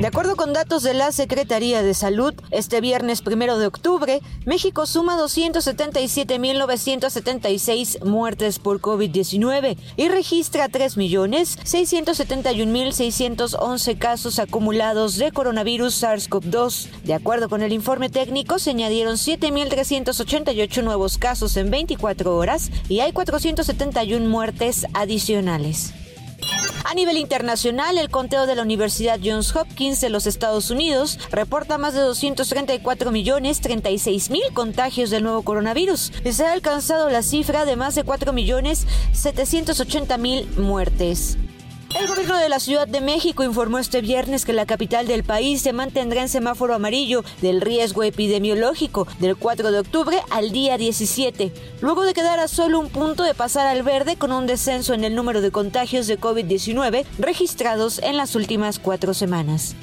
De acuerdo con datos de la Secretaría de Salud, este viernes primero de octubre, México suma 277.976 muertes por COVID-19 y registra 3.671.611 casos acumulados de coronavirus SARS-CoV-2. De acuerdo con el informe técnico, se añadieron 7.388 nuevos casos en 24 horas y hay 471 muertes adicionales. A nivel internacional, el conteo de la Universidad Johns Hopkins de los Estados Unidos reporta más de 234 millones 36 mil contagios del nuevo coronavirus y se ha alcanzado la cifra de más de 4 millones 780 mil muertes. El gobierno de la Ciudad de México informó este viernes que la capital del país se mantendrá en semáforo amarillo del riesgo epidemiológico del 4 de octubre al día 17, luego de quedar a solo un punto de pasar al verde con un descenso en el número de contagios de COVID-19 registrados en las últimas cuatro semanas.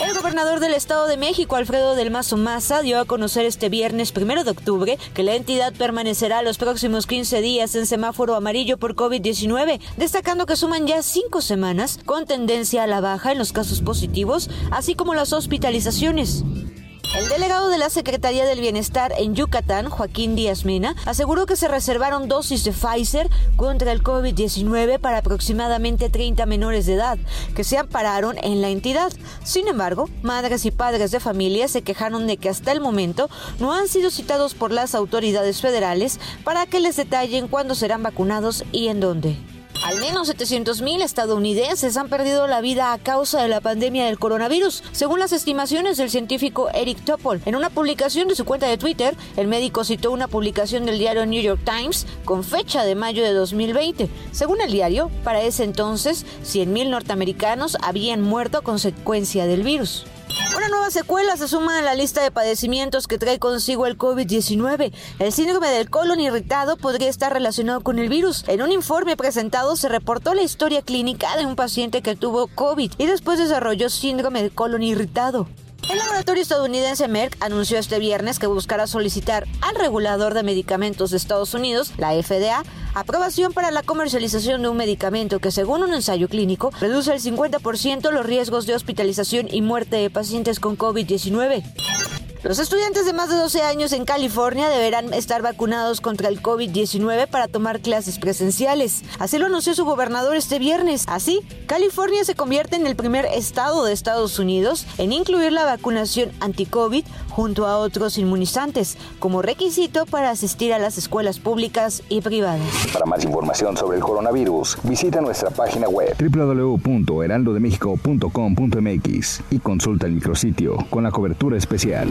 El gobernador del Estado de México, Alfredo del Mazo Maza, dio a conocer este viernes primero de octubre que la entidad permanecerá los próximos 15 días en semáforo amarillo por COVID-19, destacando que suman ya cinco semanas con tendencia a la baja en los casos positivos, así como las hospitalizaciones. El delegado de la Secretaría del Bienestar en Yucatán, Joaquín Díaz Mena, aseguró que se reservaron dosis de Pfizer contra el COVID-19 para aproximadamente 30 menores de edad que se ampararon en la entidad. Sin embargo, madres y padres de familia se quejaron de que hasta el momento no han sido citados por las autoridades federales para que les detallen cuándo serán vacunados y en dónde. Al menos 700.000 estadounidenses han perdido la vida a causa de la pandemia del coronavirus, según las estimaciones del científico Eric Topol. En una publicación de su cuenta de Twitter, el médico citó una publicación del diario New York Times con fecha de mayo de 2020. Según el diario, para ese entonces, 100.000 norteamericanos habían muerto a consecuencia del virus. Una nueva secuela se suma a la lista de padecimientos que trae consigo el COVID-19. El síndrome del colon irritado podría estar relacionado con el virus. En un informe presentado se reportó la historia clínica de un paciente que tuvo COVID y después desarrolló síndrome del colon irritado. El laboratorio estadounidense Merck anunció este viernes que buscará solicitar al regulador de medicamentos de Estados Unidos, la FDA, aprobación para la comercialización de un medicamento que, según un ensayo clínico, reduce el 50% los riesgos de hospitalización y muerte de pacientes con COVID-19. Los estudiantes de más de 12 años en California deberán estar vacunados contra el COVID-19 para tomar clases presenciales. Así lo anunció su gobernador este viernes. Así, California se convierte en el primer estado de Estados Unidos en incluir la vacunación anti-COVID junto a otros inmunizantes como requisito para asistir a las escuelas públicas y privadas. Para más información sobre el coronavirus, visita nuestra página web www.heraldodemexico.com.mx y consulta el micrositio con la cobertura especial.